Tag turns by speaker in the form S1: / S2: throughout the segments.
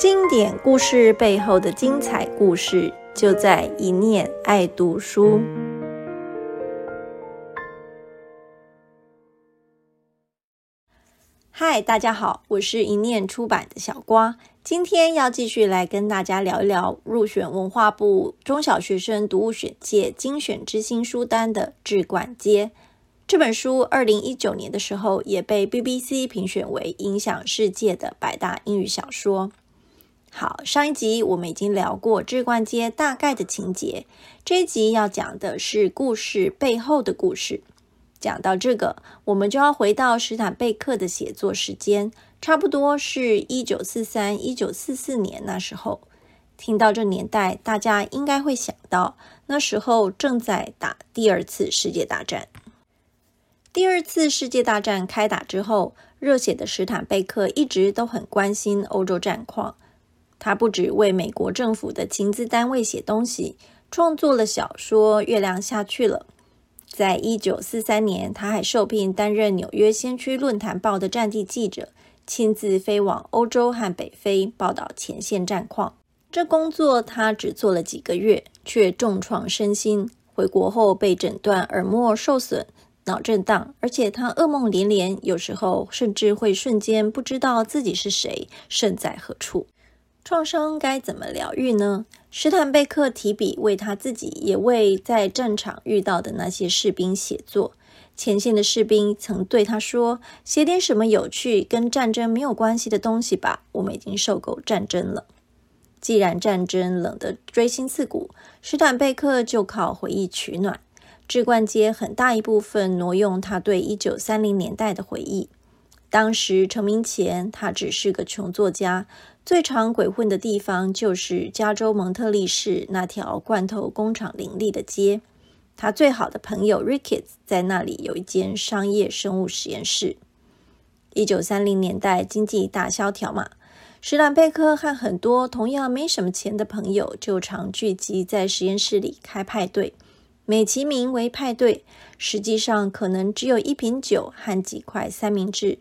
S1: 经典故事背后的精彩故事，就在一念爱读书。嗨，大家好，我是一念出版的小瓜，今天要继续来跟大家聊一聊入选文化部中小学生读物选界精选之星书单的《志冠街》这本书。二零一九年的时候，也被 BBC 评选为影响世界的百大英语小说。好，上一集我们已经聊过《志冠街》大概的情节，这一集要讲的是故事背后的故事。讲到这个，我们就要回到史坦贝克的写作时间，差不多是一九四三、一九四四年那时候。听到这年代，大家应该会想到，那时候正在打第二次世界大战。第二次世界大战开打之后，热血的史坦贝克一直都很关心欧洲战况。他不止为美国政府的情资单位写东西，创作了小说《月亮下去了》。在一九四三年，他还受聘担任纽约先驱论坛报的战地记者，亲自飞往欧洲和北非报道前线战况。这工作他只做了几个月，却重创身心。回国后被诊断耳膜受损、脑震荡，而且他噩梦连连，有时候甚至会瞬间不知道自己是谁，身在何处。创伤该怎么疗愈呢？史坦贝克提笔为他自己，也为在战场遇到的那些士兵写作。前线的士兵曾对他说：“写点什么有趣、跟战争没有关系的东西吧，我们已经受够战争了。”既然战争冷得锥心刺骨，史坦贝克就靠回忆取暖。志冠街很大一部分挪用他对一九三零年代的回忆。当时成名前，他只是个穷作家。最常鬼混的地方就是加州蒙特利市那条罐头工厂林立的街。他最好的朋友 Ricketts 在那里有一间商业生物实验室。一九三零年代经济大萧条嘛，史坦贝克和很多同样没什么钱的朋友就常聚集在实验室里开派对，美其名为派对，实际上可能只有一瓶酒和几块三明治。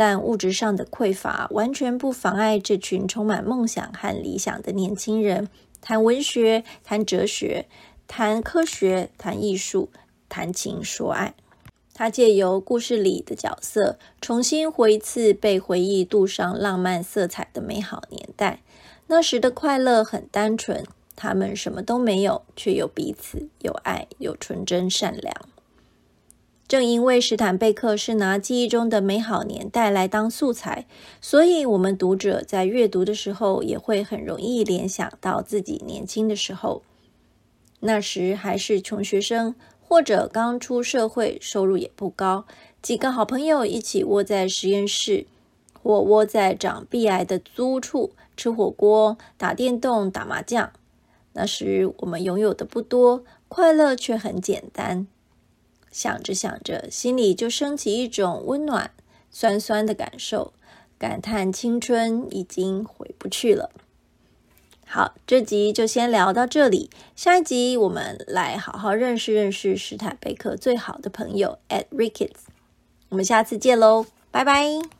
S1: 但物质上的匮乏完全不妨碍这群充满梦想和理想的年轻人谈文学、谈哲学、谈科学、谈艺术、谈情说爱。他借由故事里的角色，重新活一次被回忆镀上浪漫色彩的美好年代。那时的快乐很单纯，他们什么都没有，却有彼此，有爱，有纯真善良。正因为史坦贝克是拿记忆中的美好年代来当素材，所以我们读者在阅读的时候也会很容易联想到自己年轻的时候。那时还是穷学生，或者刚出社会，收入也不高，几个好朋友一起窝在实验室，或窝在长壁癌的租处吃火锅、打电动、打麻将。那时我们拥有的不多，快乐却很简单。想着想着，心里就升起一种温暖、酸酸的感受，感叹青春已经回不去了。好，这集就先聊到这里，下一集我们来好好认识认识史坦贝克最好的朋友 Ed Ricketts。我们下次见喽，拜拜。